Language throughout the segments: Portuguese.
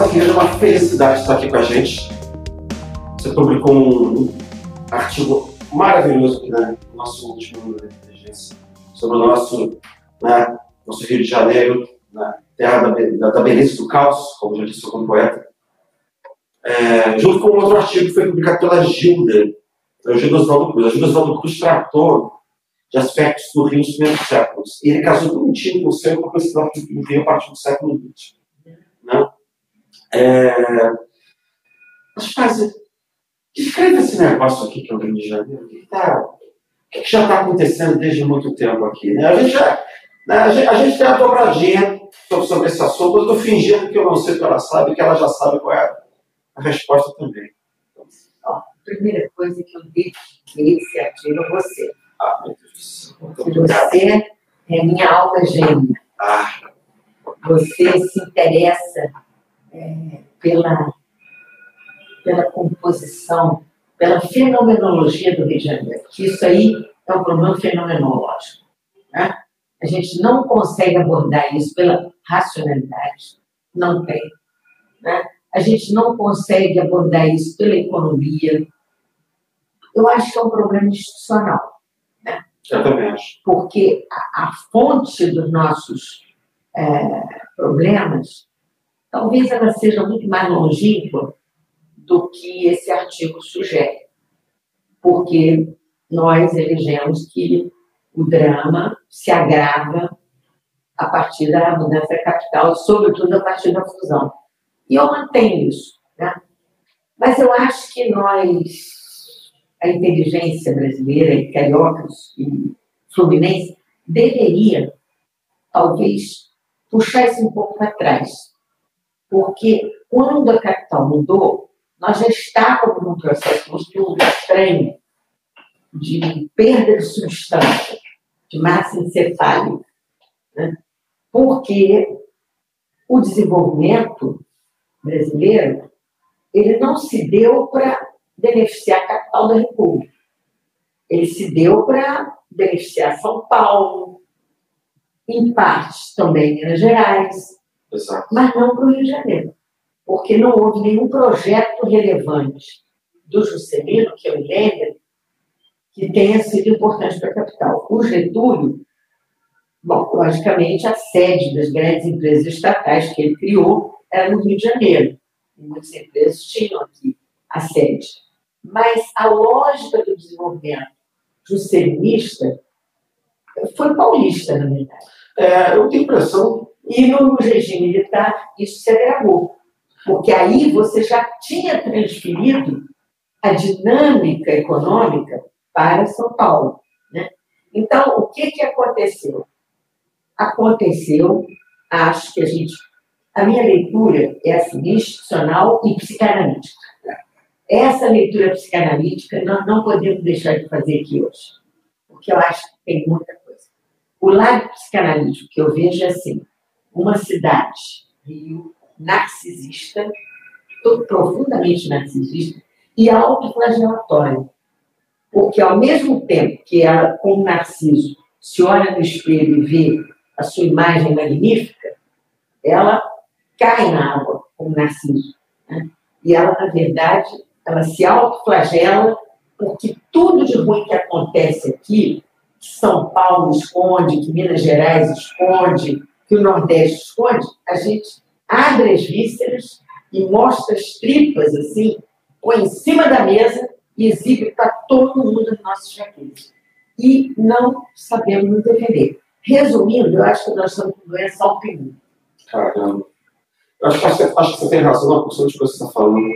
Igreja, é uma felicidade estar aqui com a gente. Você publicou um artigo maravilhoso aqui né, no nosso último número de inteligência sobre o nosso, né, nosso Rio de Janeiro, né, terra da, da, beleza do caos, como já disse algum poeta. É, junto com um outro artigo que foi publicado pela Gilda, o Gilda Oswaldo Cruz. A Gilda Oswaldo Cruz tratou de aspectos do Rio nos primeiros séculos. E ele casou bonitinho com o seu com esse do Rio a partir do século XX. Né? É... Mas faz... Descreve esse negócio aqui que é o Rio de Janeiro. O que, tá... o que já está acontecendo desde muito tempo aqui? Né? A, gente já... né? a, gente, a gente tem a dobradinha sobre, sobre esse assunto. Eu estou fingindo que eu não sei que ela sabe, que ela já sabe qual é a resposta também. Ó, a primeira coisa que eu esse artigo a você. Ah, meu Deus do céu. Você é minha alma gêmea. Ah, você se interessa é, pela, pela composição, pela fenomenologia do Rio de Janeiro. Isso aí é um problema fenomenológico. Né? A gente não consegue abordar isso pela racionalidade, não tem. Né? A gente não consegue abordar isso pela economia. Eu acho que é um problema institucional. Né? Eu também acho. Porque a, a fonte dos nossos é, problemas, talvez ela seja muito mais longínqua do que esse artigo sugere. Porque nós elegemos que o drama se agrava a partir da mudança capital, sobretudo a partir da fusão. E eu mantenho isso. Né? Mas eu acho que nós, a inteligência brasileira, e cariocas e fluminense, deveria, talvez, puxar isso um pouco para trás. Porque quando a capital mudou, nós já estávamos num processo muito estranho de perda de substância, de massa encefálica. Né? Porque o desenvolvimento brasileiro ele não se deu para beneficiar a capital da República. Ele se deu para beneficiar São Paulo, em partes também Minas Gerais, Exato. mas não para o Rio de Janeiro, porque não houve nenhum projeto relevante do Juscelino, que eu me lembro, que tenha sido importante para a capital. O Getúlio, bom, logicamente, a sede das grandes empresas estatais que ele criou era no Rio de Janeiro. Muitas empresas tinham aqui a sede. Mas a lógica do desenvolvimento juscelinista foi paulista, na verdade. É, eu tenho impressão. E no regime militar isso se agravou, porque aí você já tinha transferido a dinâmica econômica para São Paulo. Né? Então, o que, que aconteceu? Aconteceu, acho que a gente. A minha leitura é assim, institucional e psicanalítica. Essa leitura psicanalítica nós não podemos deixar de fazer aqui hoje, porque eu acho que tem muita o lado psicanalítico que eu vejo é assim: uma cidade, Rio, narcisista, profundamente narcisista e autoflagelatória. Porque ao mesmo tempo que ela, como Narciso, se olha no espelho e vê a sua imagem magnífica, ela cai na água, como Narciso. Né? E ela, na verdade, ela se autoflagela porque tudo de ruim que acontece aqui são Paulo esconde, que Minas Gerais esconde, que o Nordeste esconde, a gente abre as vísceras e mostra as tripas assim, põe em cima da mesa e exibe para todo mundo os nossos jaquetes. E não sabemos nos defender. Resumindo, eu acho que nós estamos com doença autoimune. Caramba. Eu acho, acho, que você tem razão na questão de que você está falando.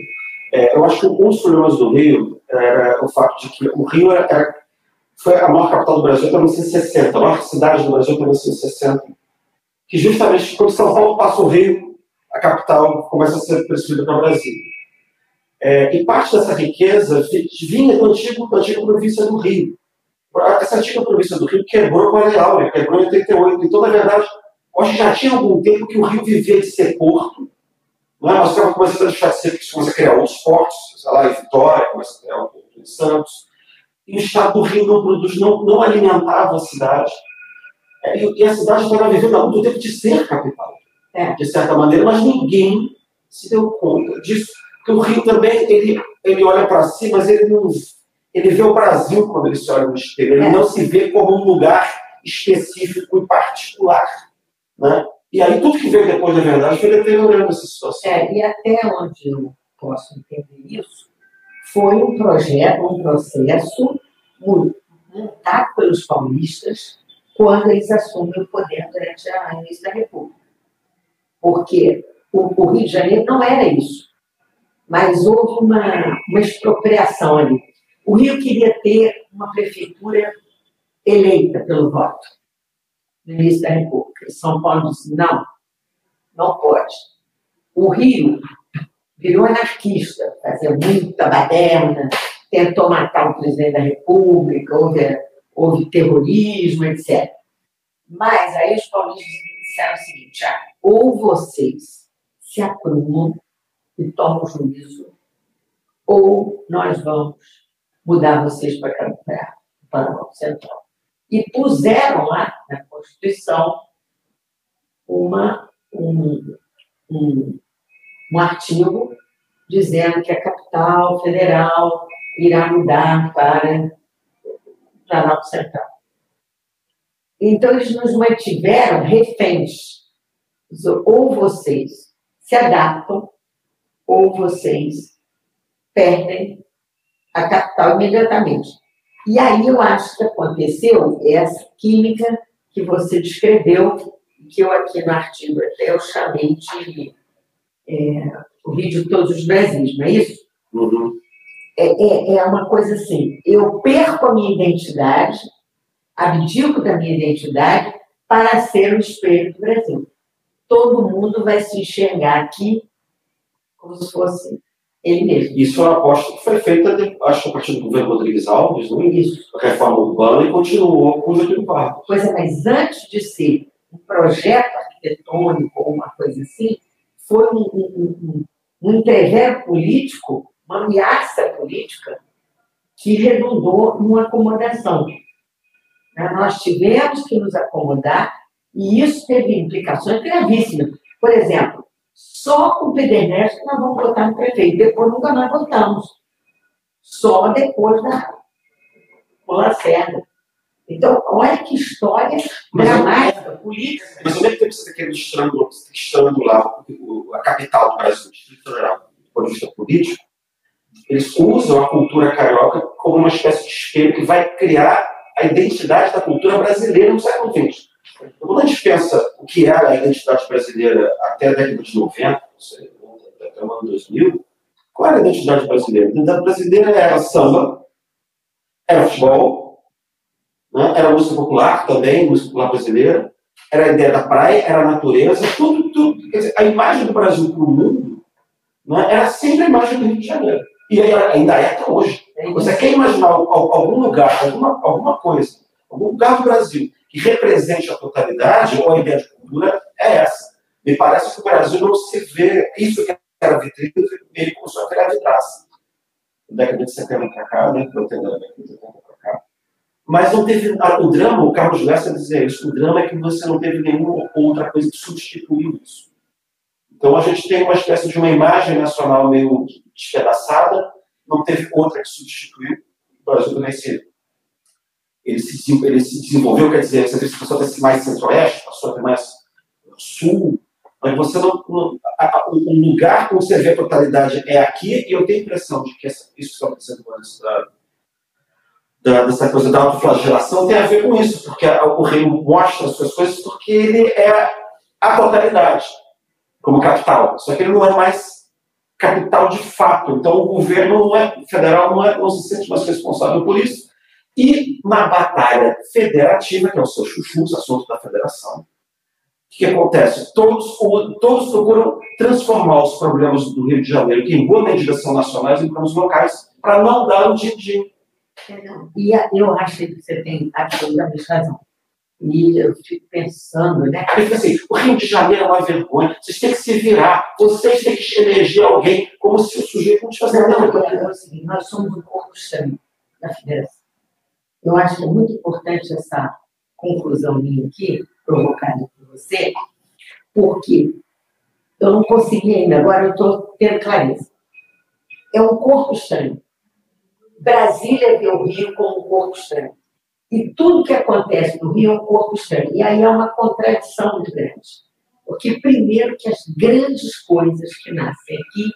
É, eu acho que um dos problemas do Rio é o fato de que o Rio era, era foi a maior capital do Brasil até 1960, a maior cidade do Brasil até 1960, que justamente quando São Paulo passa o Rio, a capital começa a ser transferida para o Brasil. É, e parte dessa riqueza vinha do antigo, da antiga província do Rio. Essa antiga província do Rio quebrou com a Lei quebrou em 88. Então, na verdade, que já tinha algum tempo que o Rio vivia de ser porto. Não é? Nós começando a deixar de ser, começa a criar outros portos, sei lá, em Vitória, começa a criar um porto em Santos e o Estado do Rio não produz, não, não alimentava a cidade. É, e, a cidade estava vivendo há muito tempo de ser capital, é. de certa maneira, mas ninguém se deu conta disso. Porque o Rio também, ele, ele olha para si, mas ele não. Ele vê o Brasil quando ele se olha no espelho. Ele é. não se vê como um lugar específico e particular. Né? E aí tudo que veio depois da verdade foi deteriorando essa situação. É, e até onde eu posso entender isso, foi um projeto, um processo montado pelos paulistas quando eles assumem o poder durante a início da República. Porque o, o, Rio de Janeiro não era isso. Mas houve uma, uma expropriação ali. O Rio queria ter uma prefeitura eleita pelo voto no início da República. São Paulo disse: não, não pode. O Rio virou anarquista, fazia muita baderna, tentou matar o presidente da República, houve, houve terrorismo, etc. Mas aí os paulistas disseram o seguinte: ah, ou vocês se aprumam e tomam juízo, ou nós vamos mudar vocês para o Central e puseram lá na Constituição uma, um, um, um artigo dizendo que a capital federal irá mudar para Planalto Central. Então, eles nos mantiveram reféns. Ou vocês se adaptam, ou vocês perdem a capital imediatamente. E aí eu acho que aconteceu essa química que você descreveu, que eu aqui no artigo até eu chamei de é, o vídeo Todos os Brasis, não é isso? Uhum. É, é, é uma coisa assim, eu perco a minha identidade, abdico da minha identidade para ser o espelho do Brasil. Todo mundo vai se enxergar aqui como se fosse ele mesmo. Isso é uma aposta que foi feita, acho, a partir do governo Rodrigues Alves, no início, a reforma urbana, e continuou com o Getúlio Vargas. Pois é, mas antes de ser um projeto arquitetônico ou uma coisa assim, foi um, um, um, um entrevero político, uma ameaça política, que redundou numa acomodação. Né, nós tivemos que nos acomodar e isso teve implicações gravíssimas. Por exemplo, só com o Pederneiras nós vamos votar no prefeito. Depois nunca mais votamos. Só depois da Lacerda. Então, olha que história mas dramática, eu, política. Mas ao mesmo tempo que você está querendo estrangular a capital do Brasil, o Distrito Federal, do ponto de vista político, eles usam a cultura carioca como uma espécie de espelho que vai criar a identidade da cultura brasileira no século XX. Quando a gente pensa o que era a identidade brasileira até a década de 90, até o ano 2000, qual era a identidade brasileira? A identidade brasileira era samba, era futebol, né? era música popular também, música popular brasileira, era a ideia da praia, era a natureza, tudo, tudo. Dizer, a imagem do Brasil para o mundo né? era sempre a imagem do Rio de Janeiro. E ainda é até hoje. Você quer imaginar algum lugar, alguma, alguma coisa, algum lugar do Brasil que represente a totalidade, ou a ideia de cultura, é essa. Me parece que o Brasil não se vê, isso que era vitrine, ele começou a virar vidraça. Na década de 70 para cá, né? Eu tenho da década de 70 para cá. Mas não teve. O drama, o Carlos Lessa dizia isso, o drama é que você não teve nenhuma outra coisa que substituiu isso. Então a gente tem uma espécie de uma imagem nacional meio despedaçada, não teve outra que substituiu. O Brasil também se ele se, ele se desenvolveu, quer dizer, você passou a ter mais centro-oeste, passou a ter mais sul, mas você não. não a, o lugar que você vê a totalidade é aqui, e eu tenho a impressão de que essa, isso que está acontecendo antes da, dessa coisa da autoflagelação tem a ver com isso, porque a, o rei mostra as suas coisas porque ele é a totalidade, como capital. Só que ele não é mais capital de fato. Então o governo não é, federal não, é, não se sente mais responsável por isso e na batalha federativa, que é o seu chuchu, assunto da federação, o que acontece? Todos, todos procuram transformar os problemas do Rio de Janeiro, que em boa medida são nacionais, em problemas locais, para não dar o din-din. E eu acho que você tem absolutamente razão. E eu fico pensando, né? Assim, o Rio de Janeiro é uma vergonha. Vocês têm que se virar. Vocês têm que eleger alguém como se o sujeito não tivesse nada. Não, é o seguinte, nós somos um corpo estranho da federação. Eu acho que é muito importante essa conclusão minha aqui, provocada por você, porque eu não consegui ainda, agora eu estou tendo clareza. É um corpo estranho. Brasília vê o Rio como um corpo estranho. E tudo que acontece no Rio é um corpo estranho. E aí é uma contradição muito grande. Porque, primeiro, que as grandes coisas que nascem aqui,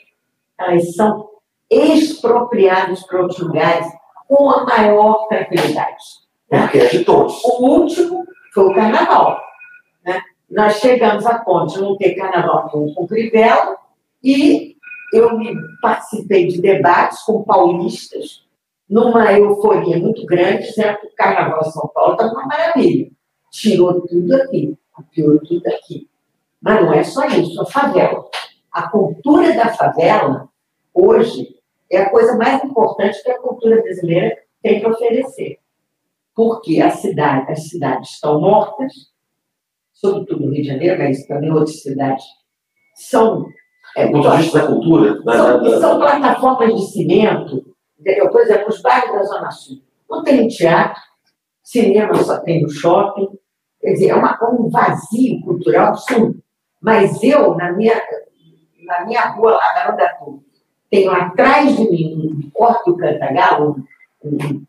elas são expropriadas para outros lugares com a maior tranquilidade. Né? Porque é de todos. O último foi o carnaval. Né? Nós chegamos a ponto de não ter carnaval nenhum com Crivella e eu me participei de debates com paulistas numa euforia muito grande, dizendo que o Carnaval de São Paulo está uma maravilha. Tirou tudo aqui, copiou tudo aqui. Mas não é só isso, a favela. A cultura da favela, hoje, é a coisa mais importante que a cultura brasileira tem para oferecer. Porque a cidade, as cidades estão mortas, sobretudo no Rio de Janeiro, mas também outras cidades são. É, do ponto de vista da cultura. São, da, da, são plataformas de cimento, Por exemplo, os bairros da Zona Sul. Não tem teatro, cinema só tem no shopping. Quer dizer, é uma, um vazio cultural absurdo. Mas eu, na minha, na minha rua lá, na Andatu, tenho atrás de mim um Corte do Cantagalo, um,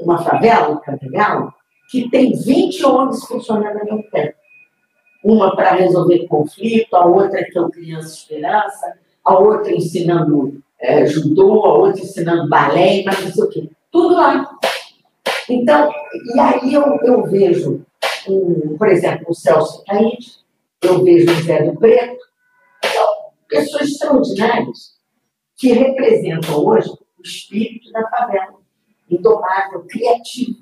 uma favela do Cantagalo, que tem 20 ONGs funcionando ao mesmo tempo. Uma para resolver conflito, a outra que é o Criança Esperança, a outra ensinando é, judô, a outra ensinando balé, mas não sei o quê. Tudo lá. Então, e aí eu, eu vejo, um, por exemplo, o Celso Taíde, eu vejo o Zé do Preto, são pessoas extraordinárias que representam hoje o espírito da favela, indomável, criativo.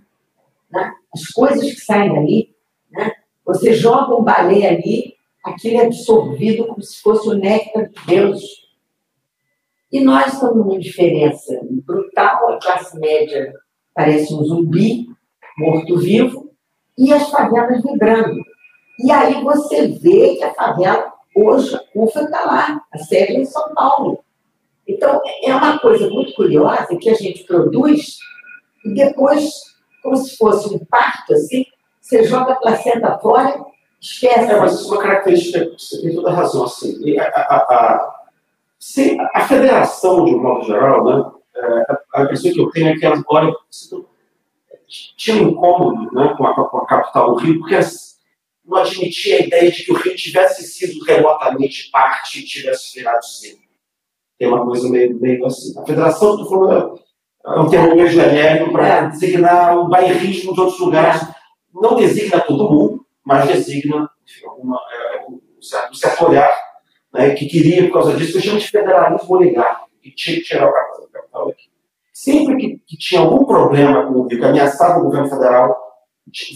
Né? As coisas que saem dali, né? você joga um balé ali, aquilo é absorvido como se fosse o néctar de Deus. E nós estamos numa diferença brutal, a classe média parece um zumbi, morto-vivo, e as favelas vibrando. E aí você vê que a favela, hoje, a CUFA está lá, a sede é em São Paulo. Então, é uma coisa muito curiosa que a gente produz e depois, como se fosse um parto, assim, você joga a placenta fora, esquece. É, mas isso é uma característica, você tem toda a razão, assim. A, a, a, se, a federação, de um modo geral, né, é, a impressão que eu tenho é que olham, tinha um incômodo né, com, a, com a capital do Rio, porque não admitia a ideia de que o Rio tivesse sido remotamente parte e tivesse virado centro. Tem uma coisa meio, meio assim. A federação, tu falou, é um termo meio genérico para é. designar o bairrismo de outros lugares. Não designa todo mundo, mas designa enfim, alguma, é, um, certo, um certo olhar né, que queria, por causa disso, que chama de federalismo oligárquico, que tinha que tirar o capital daqui. Sempre que, que, tinha algum problema com o Rio, que ameaçava o governo federal,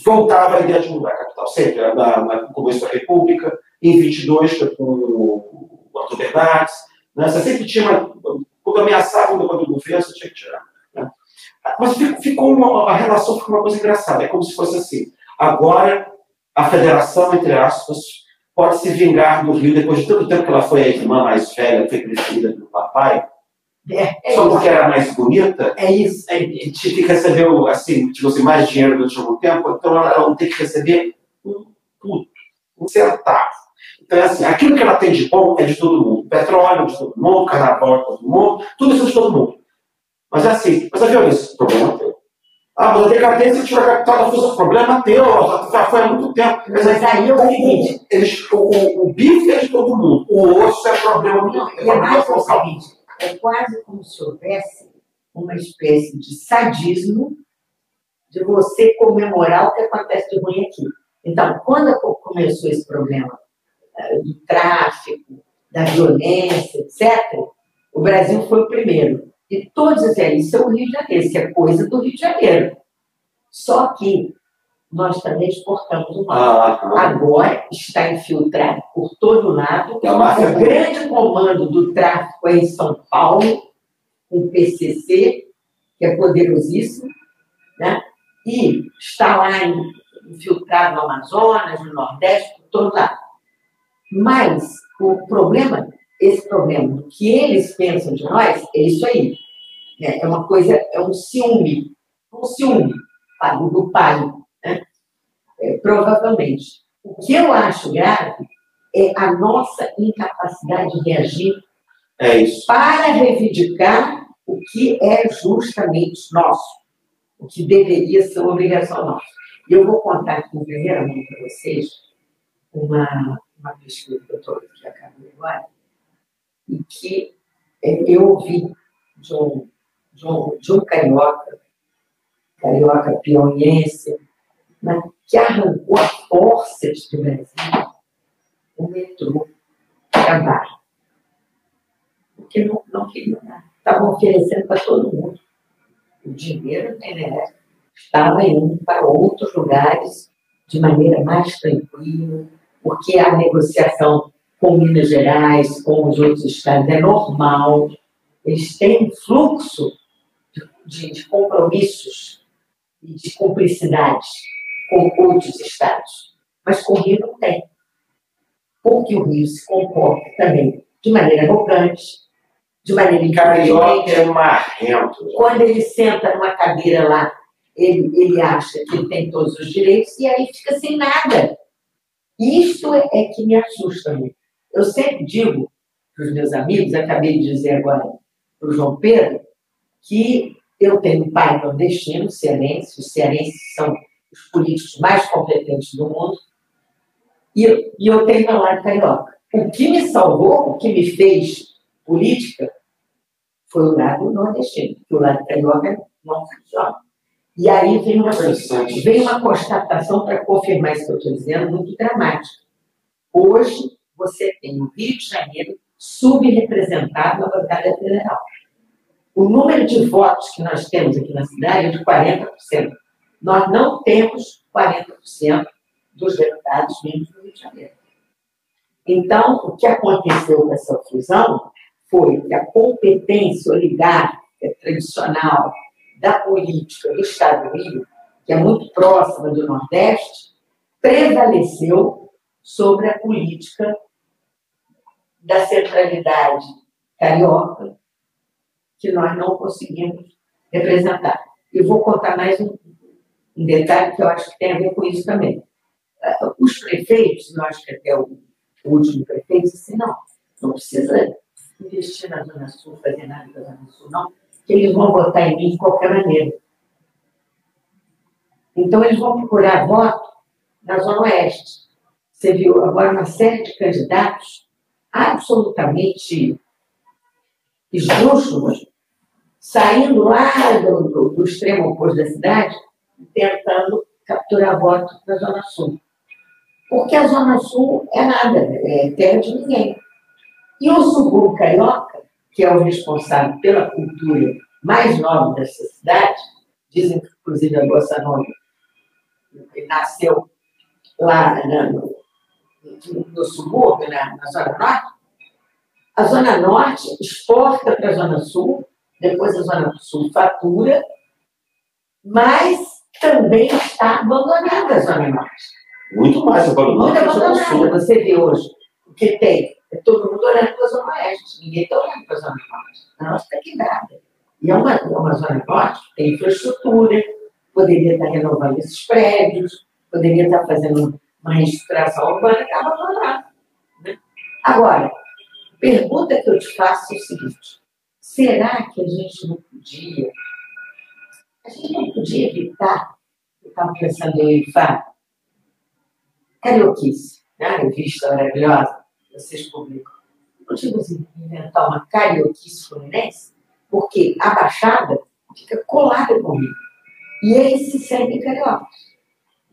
voltava a ideia de mudar a capital. Sempre, na, no começo da República, em 22, com o Arthur Bernardes, né? Você sempre tinha, uma, quando ameaçava o governo, você tinha que tirar. Né? Mas ficou uma, a relação ficou uma coisa engraçada. É como se fosse assim. Agora, a federação, entre aspas, pode se vingar do Rio depois de tanto tempo que ela foi a irmã mais velha, foi crescida pelo papai. É, é só porque era mais bonita. É isso. É, que recebeu, assim, tipo assim, mais dinheiro durante algum tempo, então ela não tem que receber um puto, um centavo. Então, é assim, aquilo que ela tem de bom é de todo mundo. Petróleo é de todo mundo, carnaval é de todo mundo, tudo isso é de todo mundo. Mas é assim, mas a violência, problema é teu. Ah, mas a decadência tirou a capital da força, problema teu, já foi há muito tempo. Mas, mas aí eu o, eles, o, o, o bife é de todo mundo, o osso é problema do. E é mais o seguinte, é quase como se houvesse uma espécie de sadismo de você comemorar o que acontece de ruim aqui. Então, quando começou esse problema do tráfico, da violência, etc., o Brasil foi o primeiro. E todos diziam, isso é o Rio de Janeiro, isso é coisa do Rio de Janeiro. Só que nós também exportamos o mal. Ah, Agora está infiltrado por todo lado. É o grande comando do tráfico é em São Paulo, o PCC, que é poderosíssimo, né? e está lá infiltrado no Amazonas, no Nordeste, por todo lado. Mas o problema, esse problema que eles pensam de nós, é isso aí. Né? É uma coisa, é um ciúme, um ciúme do pai, né? É, provavelmente. O que eu acho grave é a nossa incapacidade de reagir É para reivindicar o que é justamente nosso, o que deveria ser uma obrigação nossa. E eu vou contar aqui em primeira mão para vocês uma, uma pesquisa que eu estou aqui acabando agora, que é, eu ouvi de um, de um, de um carioca, carioca pioniense, né, que arrancou a forças do Brasil o metrô trabalho. Porque não, não queriam nada. Estavam oferecendo para todo mundo. O dinheiro né, estava indo para outros lugares de maneira mais tranquila, porque a negociação com Minas Gerais, com os outros estados, é normal. Eles têm fluxo de, de compromissos e de cumplicidades com outros estados. Mas com o Rio não tem. Porque o Rio se comporta também de maneira arrogante, de maneira Carioca é marrento. Quando ele senta numa cadeira lá, ele, ele acha que ele tem todos os direitos e aí fica sem nada. Isto é, é que me assusta muito. Eu sempre digo para os meus amigos, acabei de dizer agora para o João Pedro, que eu tenho um pai nordestino, cearense, os cearenses são os políticos mais competentes do mundo, e eu, e eu tenho meu lado carioca. O que me salvou, o que me fez política, foi o lado nordestino, porque o lado carioca não funciona. E aí vem uma, vem uma constatação para confirmar isso que eu estou dizendo, muito dramática. Hoje, você tem o Rio de Janeiro subrepresentado na bancada federal. O número de votos que nós temos aqui na cidade é de 40%. Nós não temos 40% dos deputados vindos do Rio de Janeiro. Então, o que aconteceu com essa fusão foi que a competência oligárquica tradicional da política do Estado do Rio, que é muito próxima do Nordeste, prevaleceu sobre a política da centralidade carioca, que nós não conseguimos representar. E vou contar mais um, um detalhe que eu acho que tem a ver com isso também. Ah, Os prefeitos, acho que até o, o último prefeito disse assim, não, não precisa investir na Zona Sul, fazer nada na Zona Sul, não, que eles vão votar em mim de qualquer maneira. Então, eles vão procurar voto na Zona Oeste. Você viu agora uma série de candidatos absolutamente esdrúxulos, saindo lá do, do, do extremo oposto da cidade, tentando capturar voto na Zona Sul. Porque a Zona Sul é nada, é terra de ninguém. E o subúrbio carioca, que é o responsável pela cultura mais nova dessa cidade, dizem que, inclusive, a Bossa Nova nasceu lá na- no, no subúrbio, na, na Zona Norte. A Zona Norte exporta para a Zona Sul, depois a Zona Sul fatura, mas também está abandonada a Zona Norte. Muito mais abandonado Muito que a Zona abandonada. Sul. Você vê hoje o que tem. É todo mundo olhando para a Zona Oeste. Ninguém está olhando para a Zona Norte. A nossa está quebrada. E é uma, é uma Zona Norte que tem infraestrutura, poderia estar renovando esses prédios, poderia estar fazendo uma reestruturação urbana e está abandonada. Né? Agora, pergunta que eu te faço é o seguinte: será que a gente não podia, a gente não podia evitar, eu estava pensando em Fábio, carioquice, né? a revista maravilhosa, vocês publicam. Podíamos inventar uma carioquice fluminense, porque a Baixada fica colada com o Rio. E eles se sentem cariocas.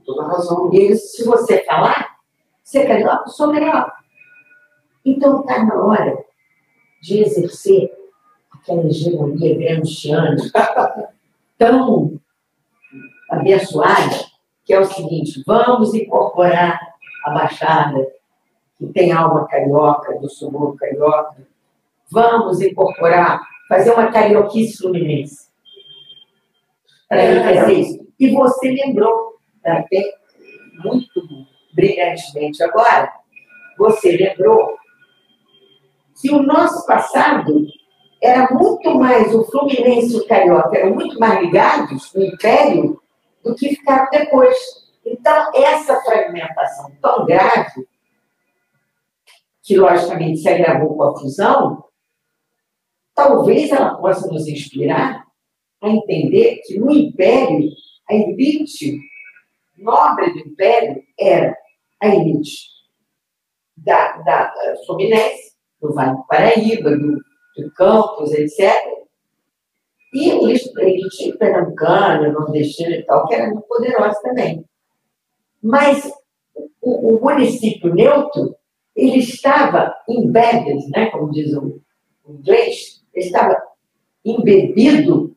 Toda razão. E se você falar, ser carioca, eu sou carioca. Então está na hora de exercer aquela hegemonia gramsciana tão abençoada, que é o seguinte, vamos incorporar a Baixada, que tem alma carioca, do subúrbio carioca, vamos incorporar, fazer uma carioquice fluminense. Para ele fazer isso. E você lembrou, até muito brilhantemente agora, você lembrou que o nosso passado era muito mais, o Fluminense e o Carioca eram muito mais ligados no Império do que ficaram depois. Então, essa fragmentação tão grave que logicamente se agravou com a fusão, talvez ela possa nos inspirar a entender que no Império, a elite nobre do Império era a elite da, da Fluminense, do Vale do Paraíba, do, do Campos, etc. E a elite pernambucana, nordestina e tal, que era muito poderosa também. Mas o, o município neutro, ele estava embedded, né, como diz o, o inglês, ele estava embebido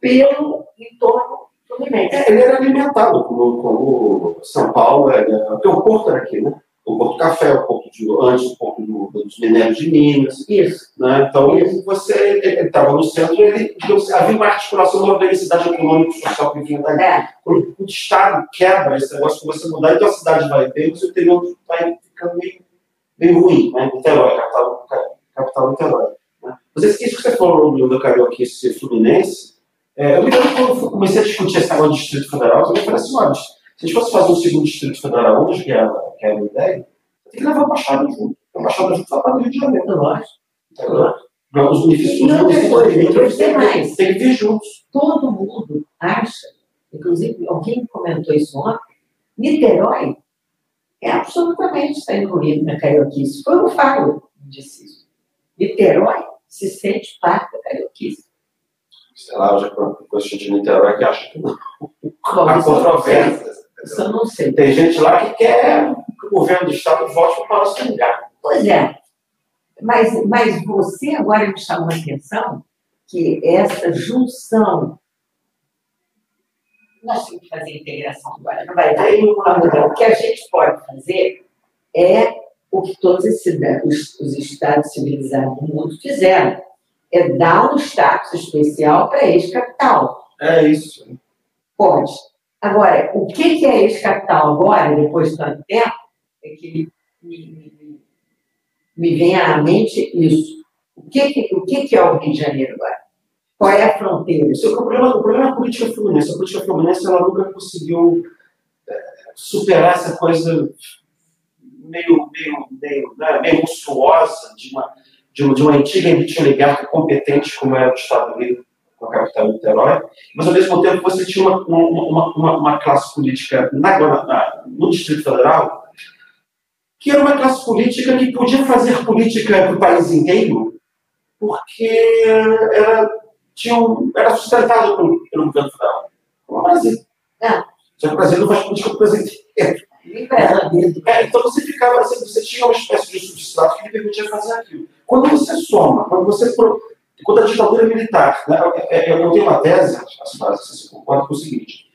pelo entorno. É, ele era alimentado como, como São Paulo, é, porque o porto era aqui, né? O Porto Café, o Porto de antes, o Porto do, dos Minérios de Minas. Isso. Né? Então, Isso. você estava no centro e ele, havia uma articulação, uma organicidade econômica e social que vinha daí. É. Quando o Estado quebra esse negócio, começa a mudar, então a cidade vai bem, mas o interior vai ficando meio, meio ruim. Né? Niterói, capital, capital Niterói. Né? Mas isso que você falou do Carioca, esse Fluminense, é, eu me lembro quando eu comecei a discutir esse negócio do Distrito Federal, eu falei assim, olha, se a gente fosse fazer um segundo Distrito Federal hoje, que é, que é a minha ideia, tem que levar a Baixada junto. A Baixada junto vai para o Rio de Janeiro. Lógico. Entendeu? Os benefícios não, depois, tem, mais. tem que vir juntos. Todo mundo acha, inclusive alguém comentou isso ontem, Niterói é absolutamente está incluído na carioquice. Foi o Fábio que disse isso. Niterói se sente parte da carioquice sei lá, eu já conheço de Niterói que acha que não. Há controvérsias. Isso eu não sei. Tem gente lá que quer que o governo do Estado volte para o do Lugar. Pois é. Mas, mas você agora me chamou a atenção que essa junção. Nós temos que fazer integração agora, não vai dar. O que a gente pode fazer é o que todos esses, os, os estados civilizados do mundo fizeram é dar um status especial para ex-capital. É isso. Pode. Agora, o que é ex-capital agora, depois de tanto tempo, é que me, me, me vem à mente isso. O que, que, o que é o Rio de Janeiro agora? Qual é a fronteira? O, problema, o problema é a política fluminense. A política fluminense ela nunca conseguiu é, superar essa coisa meio, meio, meio, né, meio monstruosa de uma de, de uma antiga elite oligarca competente, como era o Estado Unido, com a capital de Niterói, mas ao mesmo tempo você tinha uma, uma, uma, uma classe política na, na, no Distrito Federal que era uma classe política que podia fazer política para o país inteiro, porque era, tinha um, era sustentado pelo, pelo governo federal, como o Brasil. É. Só que o Brasil não faz política para o Brasil inteiro. É, então você ficava assim, você tinha uma espécie de substrato que lhe permitia fazer aquilo. Quando você soma, quando você. Quando a ditadura militar, né, é, é, eu tenho uma tese, as bases, você concorda com o seguinte: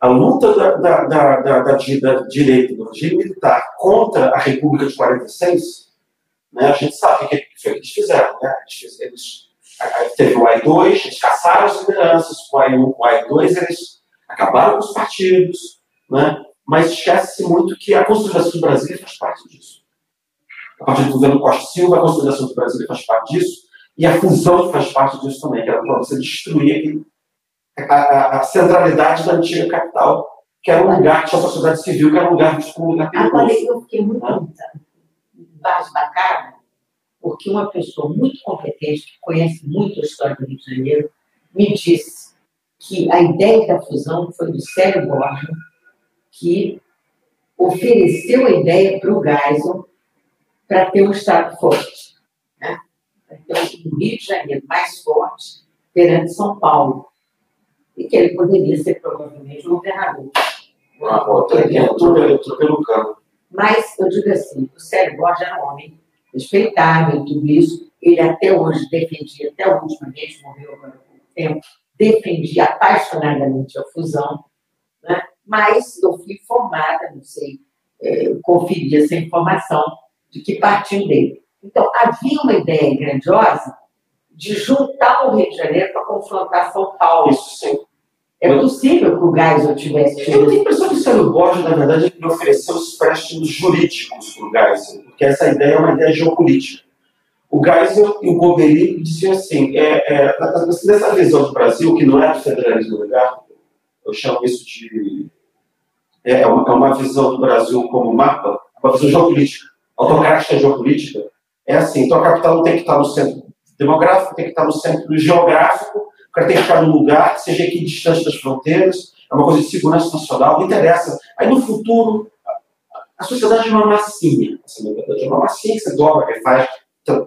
a luta da, da, da, da, da, da direita, do regime militar, contra a República de 46, né, a gente sabe o que, foi que eles fizeram. Né? Eles, eles, teve o AI-2, eles caçaram as lideranças, o AI-1, o AI-2, eles acabaram com os partidos, né? mas esquece-se muito que a consolidação do Brasil faz parte disso. A partir do governo Costa Silva, a consolidação do Brasil faz parte disso, e a fusão faz parte disso também, que era para você destruir a, a, a, centralidade da antiga capital, que era um lugar que tinha sociedade civil, que era um lugar de um lugar. Agora, eu fiquei muito bacana, porque uma pessoa muito competente, que conhece muito a história do Rio de Janeiro, me disse que a ideia da fusão foi do Célio Borges, que ofereceu a ideia para o Geisel para ter um Estado forte, né? para ter um Rio de Janeiro mais forte perante São Paulo, e que ele poderia ser provavelmente um governador. Ah, outra pelo campo. Mas, eu digo assim, o Sérgio Borges era um homem respeitável, tudo isso, ele até hoje defendia, até a última vez, morreu agora há pouco tempo, defendia apaixonadamente a fusão, né? mas eu fui informada, não sei, conferi essa informação de que partiu dele. Então, havia uma ideia grandiosa de juntar o Rio de Janeiro para confrontar São Paulo. Isso sim. É possível que o Geisel tivesse tido. Eu tenho a impressão que o Sérgio Borges, na verdade, ele ofereceu os préstimos jurídicos para o Geisel, porque essa ideia é uma ideia geopolítica. O Geisel e o Gobeli diziam assim: é, é, nessa visão do Brasil, que não é do federalismo legal, eu chamo isso de é, é uma, é uma visão do Brasil como mapa, uma visão geopolítica. Autocrática geopolítica, é assim, então a capital não tem que estar no centro demográfico, tem que estar no centro geográfico, o cara tem que ficar num lugar seja equidistante das fronteiras, é uma coisa de segurança nacional, não interessa. Aí no futuro, a sociedade é uma massinha, assim, é uma massinha que você dobra, que faz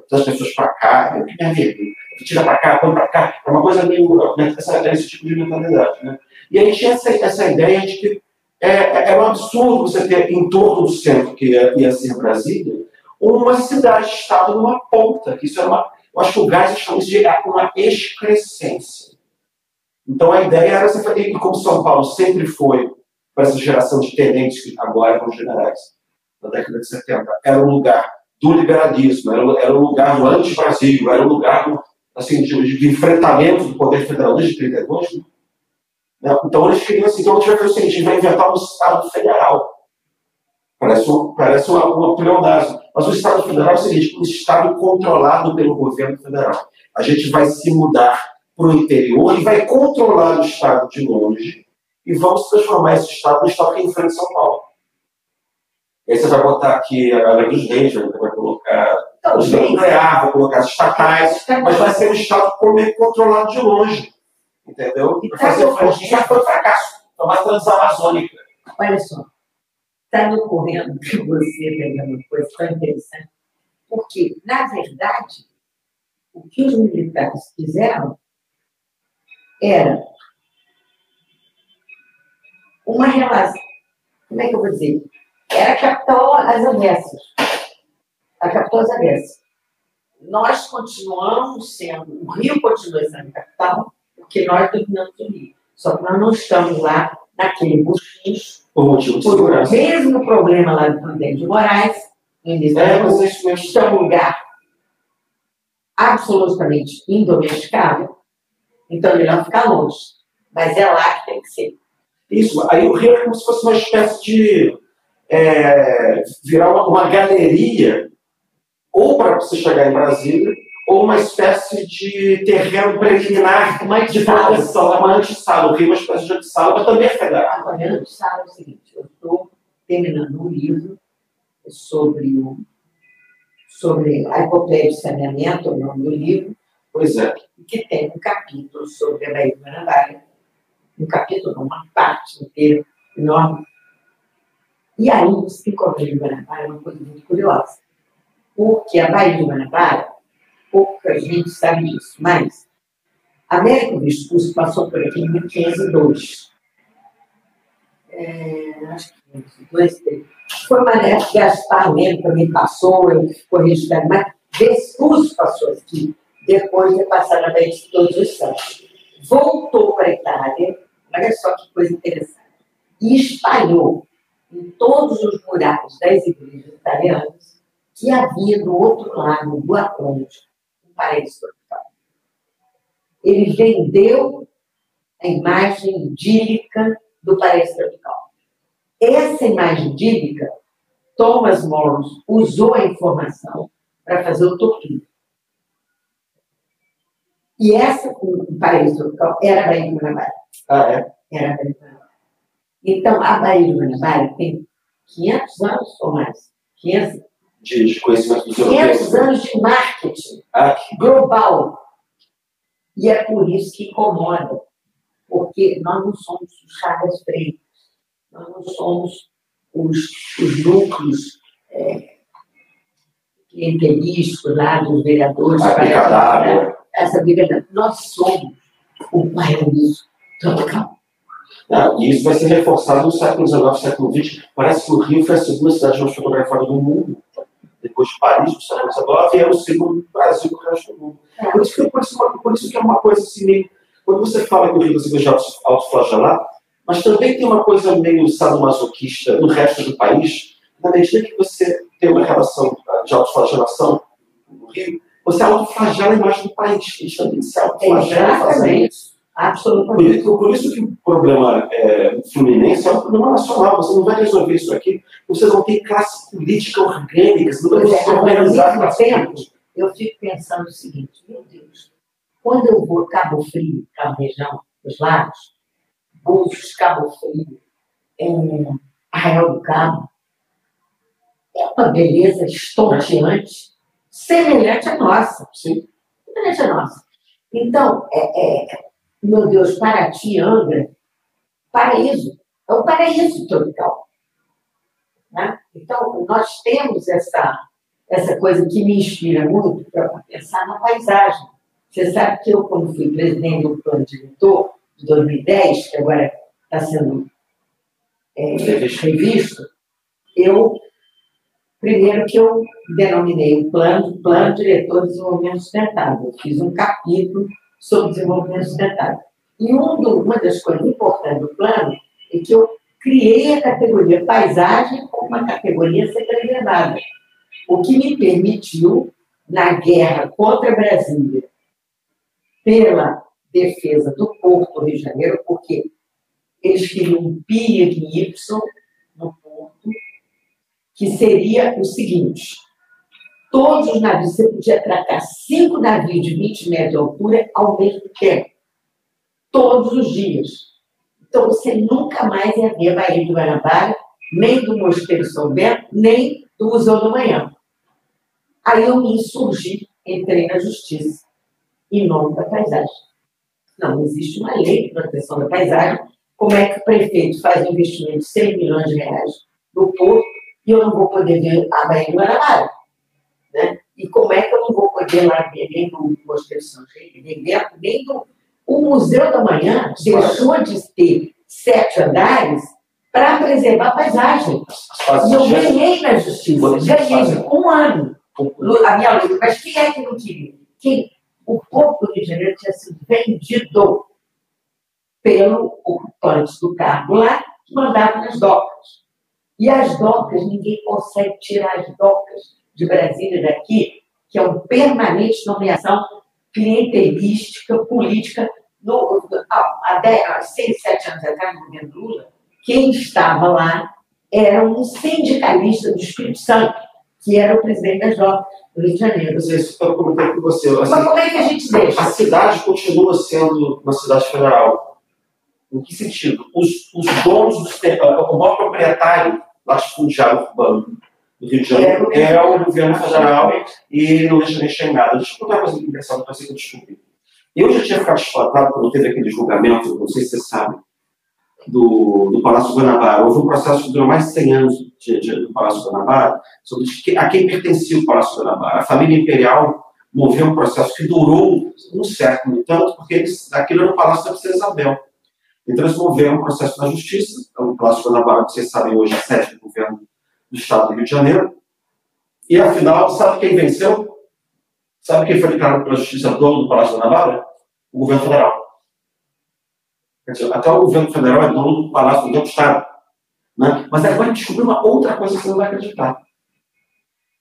das pessoas para cá, é o que me arrepio. Tira para cá, põe para cá, é uma coisa meio. Né, essa, esse tipo de mentalidade. Né? E aí tinha essa, essa ideia de que é, é, é um absurdo você ter em torno do centro, que ia, ia ser Brasília, uma cidade-estado numa ponta, que isso era uma. Eu acho que o gás chama isso de uma excrescência. Então a ideia era você fazer, e como São Paulo sempre foi, para essa geração de tenentes que agora eram generais, na década de 70, era um lugar do liberalismo, era, era um lugar do anti-Brasil, era um lugar assim, de, de, enfrentamento do poder federal desde 32. Né? né? Então eles queriam assim, então vai fazer o seguinte, vai inventar um Estado federal. Parece, parece uma, uma pleonasmo. Mas o Estado federal é o seguinte, um Estado controlado pelo governo federal. A gente vai se mudar para o interior e vai controlar o Estado de longe e vamos transformar esse Estado no Estado que é em frente a São Paulo. E aí você vai botar aqui a galera dos reis, vai colocar os nuclear, vai colocar as estatais, mas vai ser um Estado controlado de longe. Entendeu? E fazer o já foi fracasso. É uma transamazônica. Olha só, está me ocorrendo que você pegando uma coisa tão interessante, porque, na verdade, o que os militares fizeram era uma relação. Como é que eu vou dizer? Era a capital às avessas. A capital às avessas. Nós continuamos sendo, o Rio continua sendo capital, porque nós dominamos o Rio. Só que nós não estamos lá naquele buchinho, por motivo de segurança. O mesmo problema lá do Prudente de Moraes, no início é, da está um lugar absolutamente indomesticável, então é melhor ficar longe. Mas é lá que tem que ser. Isso, aí o Rio é como se fosse uma espécie de é, virar uma, uma galeria, ou para você chegar em Brasília, ou uma espécie de terreno preliminar uma de proteção, uma antessala. O Rio é uma espécie de antessala, mas também é federal. A antessala é o seguinte, eu estou terminando um livro sobre, o, sobre a epopeia de saneamento, o nome do livro, pois é. que tem um capítulo sobre a Baía do Guanabara, um capítulo, uma parte inteira enorme. E aí, o psicologia de Guanabara é uma coisa muito curiosa, porque a Baía de Guanabara, pouca gente sabe disso, mas Américo Vespucci passou por aqui em 1502. É, acho que 1502 foi uma época que Gaspar Leme também passou, eu ficou registrado, mas Vespucci passou aqui depois de passar na Baía de Todos os Santos. Voltou para a Itália, olha só que coisa interessante, e espalhou em todos os murais das igrejas italianas que havia do outro lado do Atlântico paraíso tropical. Ele vendeu a imagem idílica do paraíso tropical. Essa imagem idílica, Thomas Morris usou a informação para fazer o Torquín. E essa, o paraíso tropical, era a Baía de Guanabara. Ah, é? Era a Baía Guanabara. Então, a Baía de Guanabara tem 500 anos ou mais. 500, de, de conhecimento dos 500 anos de marketing ah. global. E é por isso que incomoda. Porque nós não somos os Chagas Freitas. Nós não somos os, os núcleos é, clientelísticos lá dos vereadores. A essa briga. Nós somos o paraíso tropical. Ah, e isso vai ser reforçado no século XIX, século XX. Parece que o Rio foi a segunda cidade mais fotografada do mundo. Depois de Paris, no século XIX, e era o segundo Brasil que resto do mundo. Por isso, que, por, isso, por isso que é uma coisa assim meio. Quando você fala que o Rio você veja autoflagelar, mas também tem uma coisa meio sadomasoquista no resto do país, na medida que você tem uma relação de autoflagelação no Rio, você autoflagela a imagem do país. Eles também se autoflagelam fazendo isso. Absolutamente. Por, por, isso que o problema é, fluminense é um problema nacional. Você não vai resolver isso aqui. Você não tem classe política orgânica, você não vai é, organizar tempo, Eu fico pensando o seguinte, meu Deus, quando eu vou Cabo Frio, aquela região dos lagos, Búzios, Cabo Frio, em Arraial do Cabo, é uma beleza estonteante, semelhante à nossa. Sim. Semelhante à nossa. Então, é, é, meu Deus, Paraty, Angra, paraíso. É um paraíso tropical. Né? Então, nós temos essa, essa coisa que me inspira muito para pensar na paisagem. Você sabe que eu, quando fui presidente do plano diretor de 2010, que agora está sendo é, revisto, eu, primeiro que eu denominei o plano, plano diretor de desenvolvimento sustentável. Eu fiz um capítulo sobre desenvolvimento sustentável. E um do, uma das coisas importantes do plano é que eu criei a categoria paisagem como uma categoria segregada, o que me permitiu, na guerra contra Brasília, pela defesa do Porto do Rio de Janeiro, porque eles queriam um PIR Y no Porto, que seria o seguinte: todos os navios, você podia atracar cinco navios de 20 metros de altura ao mesmo tempo, todos os dias. Então, você nunca mais ia ver a Bahia de Guanabara, nem do Mosteiro São Bento, nem do Museu do Manhã. Aí eu me insurgi, entrei na justiça, em nome da paisagem. Não, existe uma lei de proteção da paisagem. Como é que o prefeito faz um investimento de 100 milhões de reais no porto e eu não vou poder ver a Bahia de Guanabara? E como é que eu não vou poder lá ver nem do Mosteiro São Jeito, nem, o Museu da Manhã deixou de ter sete andares para preservar a paisagem. E eu ganhei na justiça, ganhei um ano a minha luta. Mas quem é que não queria? Quem? O Porto do Rio de Janeiro tinha sido vendido pelo ocupante do cargo lá, que mandava nas docas. E as docas, ninguém consegue tirar as docas de Brasília daqui, que é uma permanente nomeação clientelística, política no, há 10, 6, 7 anos atrás, no governo Lula, quem estava lá era um sindicalista do Espírito Santo, que era o presidente da JOC do Rio de Janeiro. Mas isso eu comentei com você. Assim, Mas como é que a gente deixa? A cidade continua sendo uma cidade federal. Em que sentido? Os, os donos dos o maior proprietário latifundiário urbano do Rio de Janeiro é, o governo federal e não deixa mexer em nada. Deixa eu contar uma coisa engraçada para eu descobri. Eu já tinha ficado espantado quando teve aquele julgamento, não sei se você sabe, do, do Palácio Guanabara. Houve um processo que durou mais de 100 anos de, de, do Palácio Guanabara, sobre a quem pertencia o Palácio Guanabara. A família imperial moveu um processo que durou um século e tanto, porque eles, aquilo era o Palácio da Princesa Isabel. Então eles moveram um processo na justiça, o Palácio Guanabara, que vocês sabem hoje, é sede do governo do Estado do Rio de Janeiro. E afinal, sabe quem venceu? Sabe quem foi declarado pela justiça dono do Palácio da Navarra? O governo federal. Quer dizer, até o governo federal é dono do Palácio do Estado. Né? Mas agora gente descobriu uma outra coisa que você não vai acreditar.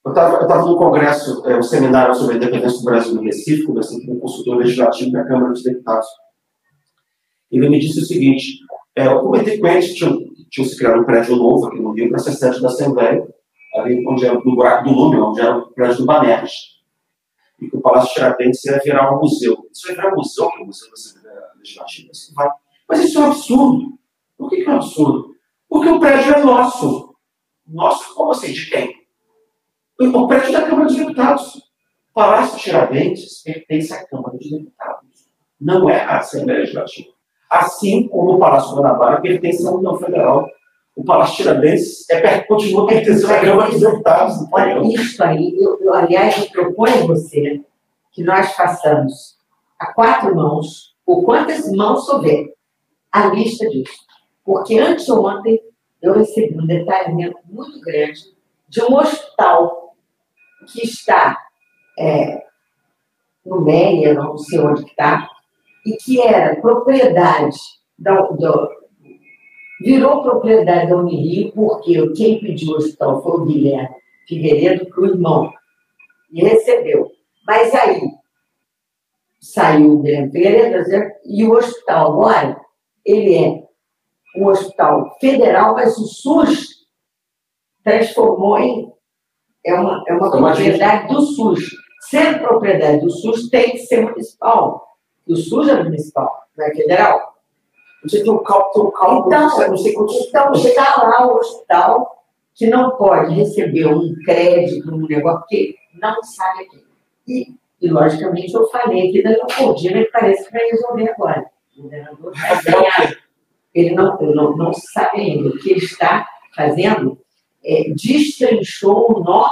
Eu estava no congresso, é, um seminário sobre a independência do Brasil no Recife, conversando com um consultor legislativo da Câmara dos Deputados. Ele me disse o seguinte: é, eu comentei com que tinham, se criado um prédio novo aqui no Rio para ser sede da Assembleia, ali onde era, no buraco do Lume, onde era o prédio do Banerj e que o Palácio Tiradentes ia virar um museu. Isso vai virar um museu, que é o Museu da Assembleia Legislativa. Isso vai. Mas isso é um absurdo. Por que, que é um absurdo? Porque o prédio é nosso. Nosso, como assim? De quem? O prédio é da Câmara dos Deputados. O Palácio Tiradentes pertence à Câmara dos Deputados. Não é à Assembleia Legislativa. Assim como o Palácio Guanabara pertence à União Federal o Palácio Tiradentes é, continua pertencendo à Câmara dos Deputados. Olha, isso aí, eu, eu, aliás, eu proponho a você que nós façamos a quatro mãos, ou quantas mãos houver, a lista disso. Porque antes ontem eu recebi um detalhamento muito grande de um hospital que está é, no Meia, não sei onde está, e que era propriedade do, do, virou propriedade da Unirio, porque quem pediu o hospital foi o Guilherme Figueiredo para o irmão, e recebeu. Mas aí saiu o Guilherme Figueiredo e o hospital agora, ele é um hospital federal, mas o SUS transformou em. É uma, é uma propriedade do SUS. Sendo propriedade do SUS, tem que ser municipal. O SUS é municipal, não é federal. Você tem um cálculo, um cálculo então, não sei quantos... Então, está lá o hospital que não pode receber um crédito, um negócio, porque não sabe aqui. E, e logicamente, eu falei aqui da Leopoldina, que parece que vai resolver agora. O governador vai. Ele não, não, não sabe ainda. O que ele está fazendo é destrinchou o nó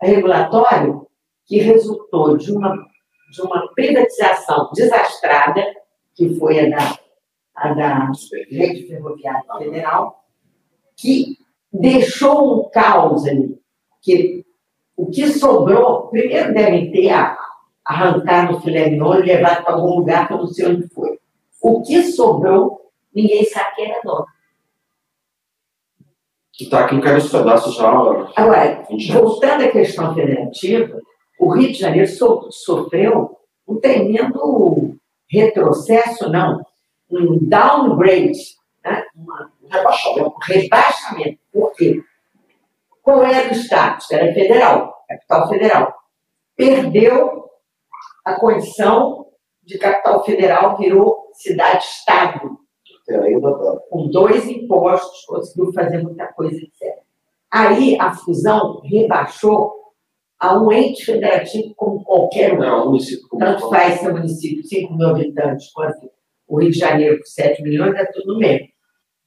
regulatório que resultou de uma, de uma privatização desastrada, que foi a da, a da Rede Ferroviária Federal, que deixou um caos ali, que o que sobrou, primeiro devem ter arrancado o filé mignon e levado para algum lugar que eu não sei onde foi. O que sobrou, ninguém sabe quem era dono. Que está aqui em cada pedaço já. Agora, voltando à questão federativa, o Rio de Janeiro so, sofreu um tremendo retrocesso, não, um downgrade, né? Uma, um rebaixamento. Um rebaixamento. Por quê? Qual era o status? Era federal, capital federal. Perdeu a condição de capital federal, virou cidade-estado. Com dois impostos, conseguiu fazer muita coisa, etc. Aí a fusão rebaixou a um ente federativo como qualquer um. Não, município como Tanto faz ser município de 5 mil habitantes quanto o Rio de Janeiro com 7 milhões, é tudo mesmo.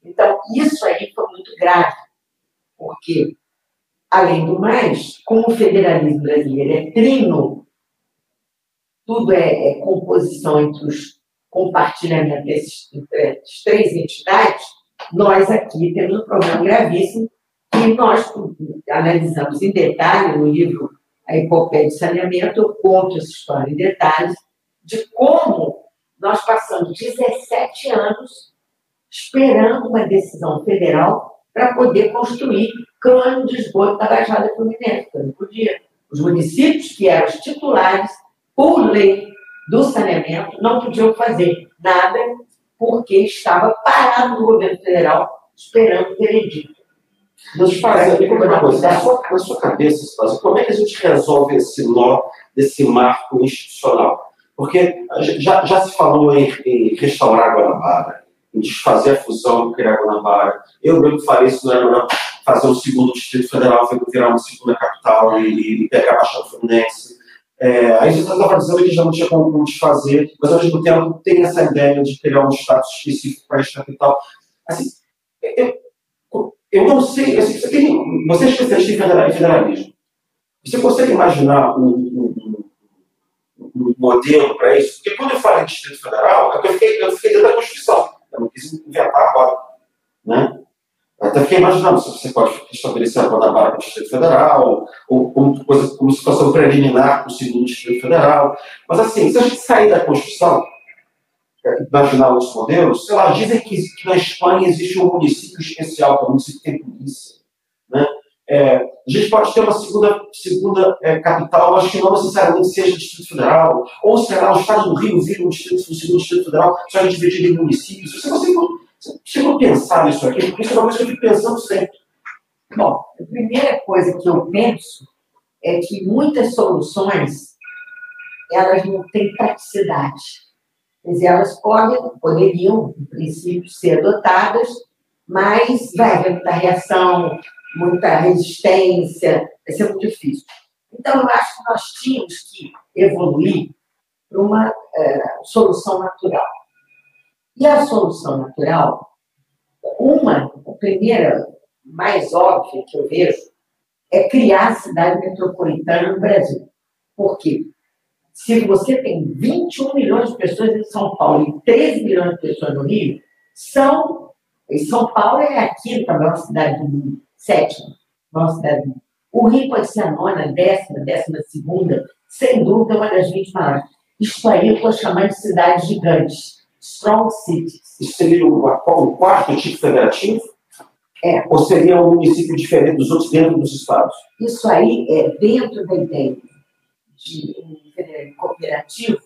Então, isso aí foi muito grave, porque, além do mais, como o federalismo brasileiro é trino, tudo é, é composição entre os compartilhamentos entre as três entidades, nós aqui temos um problema gravíssimo que nós analisamos em detalhe no livro A Epopeia de Saneamento, eu conto essa história em detalhes, de como nós passamos 17 anos esperando uma decisão federal para poder construir cano de esgoto da Baixada Fluminense, porque não podia. Os municípios que eram os titulares, por lei do saneamento, não podiam fazer nada porque estava parado no governo federal esperando o veredito. Nos faz ali como é uma coisa, na sua, na sua cabeça, como é que a gente resolve esse nó desse marco institucional? Porque já, já se falou em, em restaurar Guanabara, em desfazer a fusão, criar Guanabara. Eu mesmo falei isso, não era fazer um segundo distrito federal, virar uma segunda capital e, e pegar a Baixada Fluminense. É, aí já estava dizendo que já não tinha como desfazer, mas ao mesmo tempo tem essa ideia de criar um status específico para esta capital. Assim, eu, eu não sei, assim, você, tem, você é especialista em federalismo. Você consegue imaginar um modelo para isso? Porque quando eu falo em Distrito Federal, é eu fiquei, eu fiquei dentro da Constituição. Eu não quis inventar agora. Né? Até fiquei imaginando se você pode estabelecer a Guanabara com o Distrito Federal, ou como, coisa, como situação preliminar com o segundo Distrito Federal. Mas, assim, se a gente sair da Constituição, imaginar outros modelos, sei lá, dizem que, que, na Espanha existe um município especial, que é o município que tem polícia. Né? É, a gente pode ter uma segunda, segunda é, capital, mas que não necessariamente seja Distrito Federal, ou será o Estado do Rio vira um distrito, um segundo Distrito Federal, só a gente dividir em municípios. Você, você, você chegou a pensar nisso aqui? Porque isso é uma coisa que eu fico pensando sempre. Bom, a primeira coisa que eu penso é que muitas soluções elas não têm praticidade. Dizer, elas podem, poderiam, em princípio, ser adotadas, mas vai haver muita reação, muita resistência, vai ser muito difícil. Então, eu acho que nós tínhamos que evoluir para uma é, solução natural. E a solução natural, uma, a primeira, mais óbvia que eu vejo, é criar a cidade metropolitana no Brasil. Por quê? Se você tem 21 milhões de pessoas em São Paulo e 13 milhões de pessoas no Rio, são. E São Paulo é a quinta maior cidade do mundo, sétima maior cidade do mundo. O Rio pode ser a nona, décima, décima segunda, sem dúvida uma das 20 maiores. Isso aí eu estou chamando de cidades gigantes, strong cities. Isso seria o, o quarto tipo federativo? É. Ou seria um município diferente dos outros dentro dos estados? Isso aí é dentro da ideia de um cooperativo,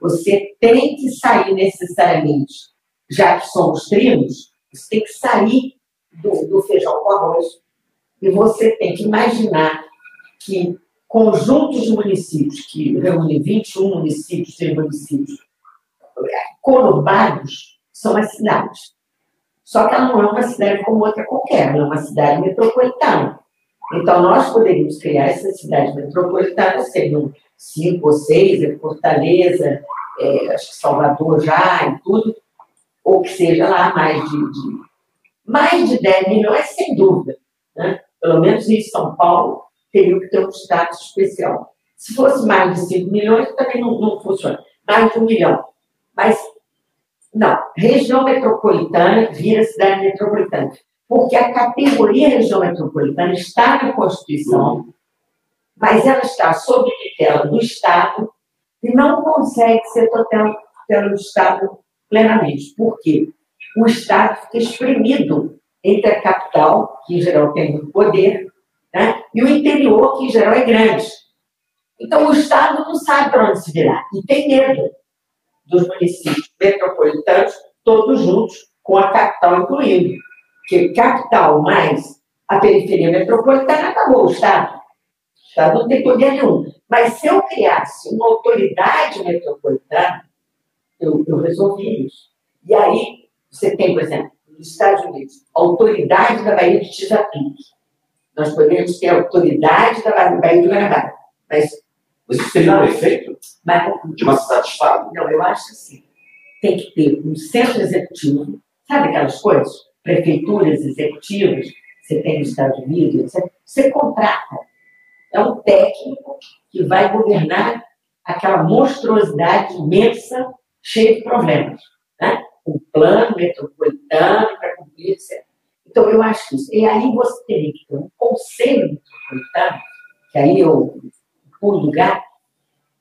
você tem que sair necessariamente, já que somos trinos, você tem que sair do, do feijão com arroz e você tem que imaginar que conjuntos de municípios, que reúnem 21 municípios, 3 municípios, conurbados, são as cidades. Só que ela não é uma cidade como outra qualquer, ela é uma cidade metropolitana. Então, nós poderíamos criar essa cidade metropolitana, seriam cinco ou seis, é Fortaleza, é, acho que Salvador já e tudo, ou que seja lá mais de, de mais de 10 milhões, sem dúvida. Né? Pelo menos em São Paulo, teria que ter um status especial. Se fosse mais de 5 milhões, também não, não funciona. Mais de um milhão. Mas, não, região metropolitana vira cidade metropolitana. Porque a categoria região metropolitana está na Constituição, mas ela está sob tutela do Estado e não consegue ser tutela do Estado plenamente. Por quê? O Estado fica espremido entre a capital, que em geral tem muito poder, né? e o interior, que em geral é grande. Então, o Estado não sabe para onde se virar e tem medo dos municípios metropolitanos, todos juntos, com a capital incluindo. Porque capital mais a periferia metropolitana acabou o Estado. O Estado não tem poder nenhum. Mas se eu criasse uma autoridade metropolitana, eu, eu resolvi isso. E aí, você tem, por exemplo, nos Estados Unidos, a autoridade da Baía de Chesapeake. Nós poderíamos ter a autoridade da Baía de Guanabara. Mas mas isso seria um efeito Mas, de uma cidade-estado? Não, eu acho assim. Tem que ter um centro executivo, sabe aquelas coisas? Prefeituras executivas, você tem nos Estados Unidos, você, contrata. É um técnico que vai governar aquela monstruosidade imensa, cheia de problemas. Né? Um plano metropolitano para cumprir, etc. Então, eu acho isso. E aí você teria que ter um conselho metropolitano, que aí eu pulo do gato,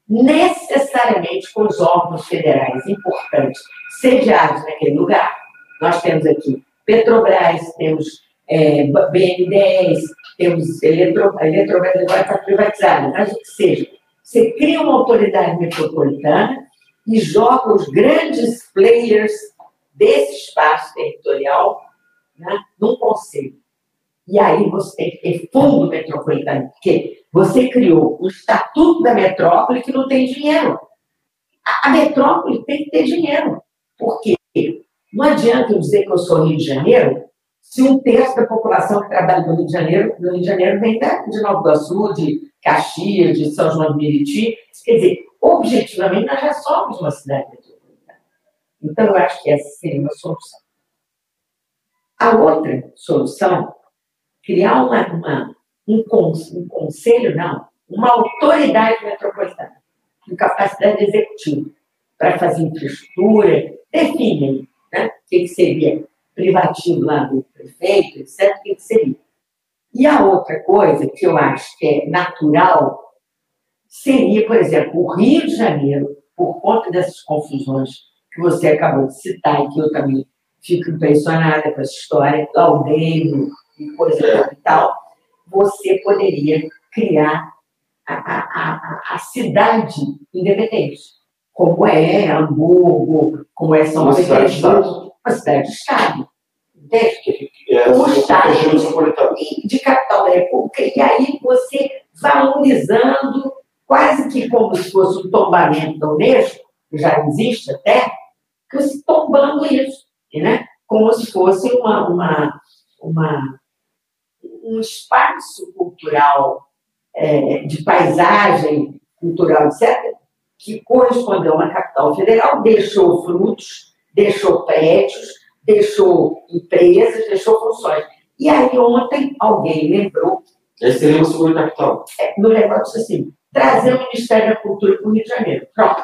necessariamente com os órgãos federais importantes sediados naquele lugar. Nós temos aqui Petrobras, temos é, BNDES, temos Eletro, a Eletrobras agora está privatizada, mas o que seja. Você cria uma autoridade metropolitana e joga os grandes players desse espaço territorial né, num conselho. E aí você tem que ter fundo metropolitano, porque você criou o estatuto da metrópole que não tem dinheiro. A, a metrópole tem que ter dinheiro. Por quê? Não adianta eu dizer que eu sou Rio de Janeiro se um terço da população que trabalha no Rio de Janeiro, no Rio de Janeiro vem de Nova Iguaçu, de Caxias, de São João do Meriti. Quer dizer, objetivamente, nós já somos uma cidade metropolitana. Então, eu acho que essa seria uma solução. A outra solução criar uma, uma um, um conselho, não, uma autoridade metropolitana, com capacidade executiva, para fazer infraestrutura, definem que, que seria privativo lá do prefeito, etc., o que, que seria. E a outra coisa que eu acho que é natural seria, por exemplo, o Rio de Janeiro, por conta dessas confusões que você acabou de citar e que eu também fico impressionada com essa história, Laudeiro, e coisa e tal, você poderia criar a, a, a, a cidade independente, como é Hamburgo, como é São Petersburgo, uma cidade-estado. É, o estado de, capital da República, e aí você valorizando quase que como se fosse um tombamento da Unesco, que já existe até, que você tombando isso, né? como se fosse uma, uma, uma um espaço cultural, é, de paisagem cultural, etc., que correspondeu a uma capital federal, deixou frutos, deixou prédios, deixou empresas, deixou funções. E aí ontem alguém lembrou. Esse seria uma segunda capital. É, no negócio assim, trazer o Ministério da Cultura para o Rio de Janeiro. Pronto.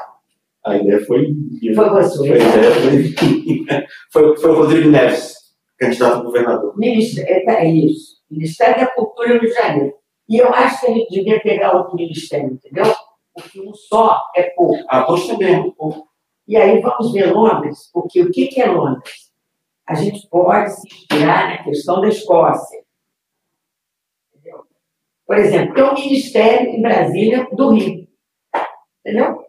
A ideia foi. Foi você. Foi, ideia, foi, foi o Rodrigo Neves, candidato a governador. Ministério, é, isso. Ministério da Cultura no Rio de Janeiro. E eu acho que a gente devia pegar outro ministério, entendeu? Porque um só é pouco. Ah, pois também. Pouco. E aí vamos ver Londres, porque o que é Londres? A gente pode se inspirar na questão da Escócia. Entendeu? Por exemplo, tem um ministério em Brasília do Rio. Entendeu?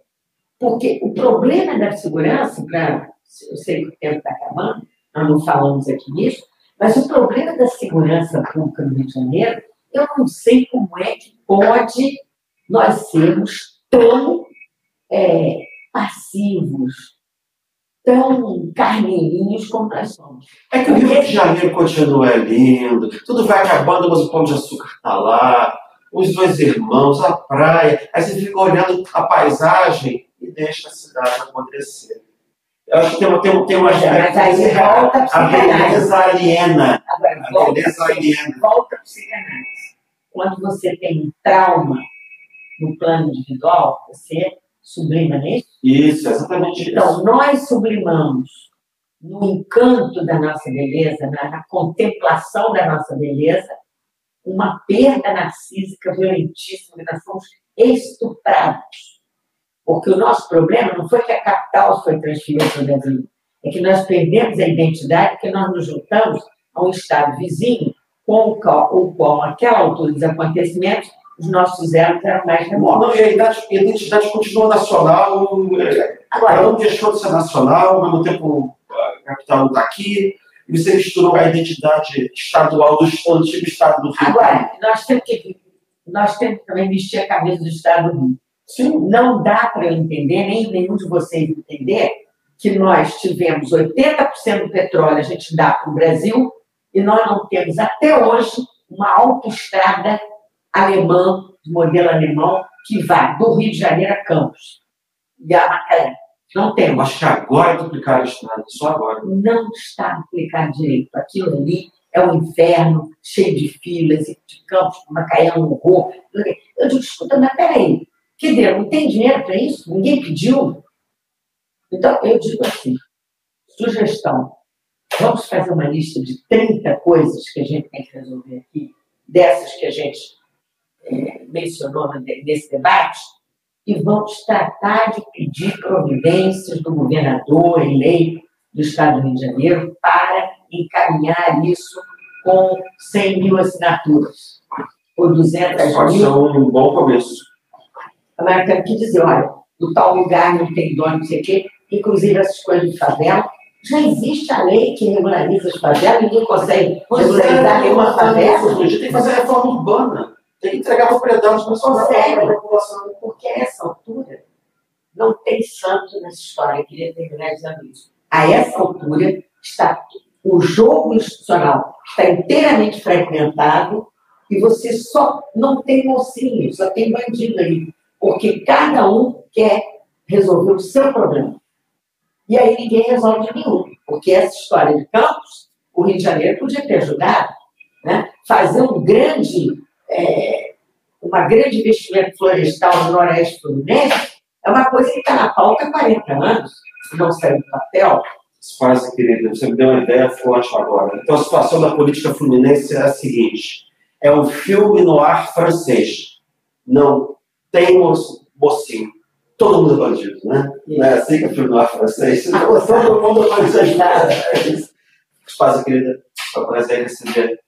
Porque o problema da segurança, pra, eu sei que o tempo está acabando, nós não falamos aqui nisso, mas o problema da segurança pública no Rio de Janeiro, eu não sei como é que pode nós sermos tão é, passivos, tão carneirinhos como nós somos. É que o Rio de Janeiro continua lindo, tudo vai acabando, mas o pão de açúcar está lá, os dois irmãos, a praia. Aí você fica olhando a paisagem e deixa a cidade acontecer. Eu acho que tem, uma, tem, tem uma Mas aí volta a beleza aliena. Agora, A beleza aliena. volta para o psicanálise. Quando você tem um trauma no plano individual, você sublima nisso. Isso, exatamente isso. Então, nós sublimamos no encanto da nossa beleza, na, na contemplação da nossa beleza, uma perda narcísica violentíssima, que nós fomos estuprados. Porque o nosso problema não foi que a capital foi transferida para o Brasil, é que nós perdemos a identidade porque nós nos juntamos a um estado vizinho com o qual, o qual naquela altura dos acontecimentos, os nossos elos eram mais remotos. Não, e a idade- a identidade continua nacional, Agora, não deixou de ser nacional, ao mesmo tempo a capital não está aqui, e você misturou a identidade estadual do do antigo estado do Rio. agora nós, temos que, nós temos que também vestir a cabeça do estado do Rio. Sim, Não dá para eu entender, nem nenhum de vocês entender, que nós tivemos 80% do petróleo a gente dá para o Brasil e nós não temos até hoje uma autoestrada alemã, de modelo alemão, que vai do Rio de Janeiro a Campos e a Macaé. Não eu temos. acho que agora duplicaram a estrada, só agora. Não está aplicado direito. Aquilo ali é um inferno, cheio de filas, e de Campos, Macaé é um horror. Eu digo, escuta, mas peraí, quer dizer, não tem dinheiro para isso? Ninguém pediu? Então, eu digo assim, sugestão, vamos fazer uma lista de 30 coisas que a gente tem que resolver aqui, dessas que a gente mencionou nesse debate, e vamos tratar de pedir providências do governador eleito do Estado do Rio de Janeiro para encaminhar isso com 100 mil assinaturas, ou 200 Pode mil ser um bom começo. Agora, tem que dizer, olha, o tal lugar não tem dono, não sei o quê, inclusive essas coisas de favela. Já existe a lei que regulariza as favelas, ninguém consegue regularizar nenhuma favela. A gente tem que fazer reforma urbana. Tem que entregar propriedade para a Sério? para a população. Porque a essa altura não tem santo nessa história, eu queria terminar dizendo isso. A essa altura está o jogo institucional está inteiramente fragmentado e você só não tem mocinho, só tem bandido aí, porque cada um quer resolver o seu problema. E aí ninguém resolve nenhum, porque essa história de campos, o Rio de Janeiro podia ter ajudado, né? fazer um grande, é, uma grande investimento florestal no Noroeste Fluminense é uma coisa que está na pauta há 40 anos, não saiu do papel. Quase, querida, você me deu uma ideia forte agora. Então, a situação da política fluminense é a seguinte: é um filme no ar francês. Não tem mo- mocinho. Todo mundo é bandido, né? Não é assim que é filme no ar francês? Ah, Todo mundo é bandido. Quase, querida, é um prazer receber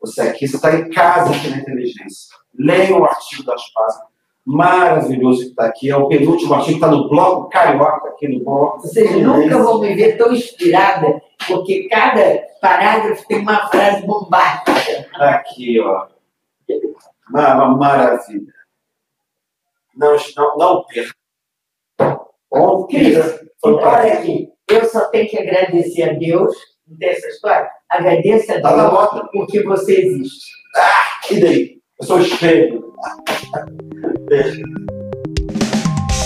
você aqui. Você está em casa aqui na inteligência. Leia o artigo das páginas. Maravilhoso que está aqui. É o penúltimo artigo que está no bloco carioca, aqui no bloco. Vocês nunca vão me ver tão inspirada, porque cada parágrafo tem uma frase bombástica. Aqui, ó. Uma, maravilha. Não, não, não perca. Bom, Cris, olha aqui, eu só tenho que agradecer a Deus, não tem essa história? Agradeça a Deus porque você existe. E daí? Eu sou espelho. Beijo.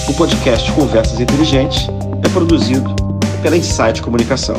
O podcast Conversas Inteligentes é produzido pela Insight Comunicação.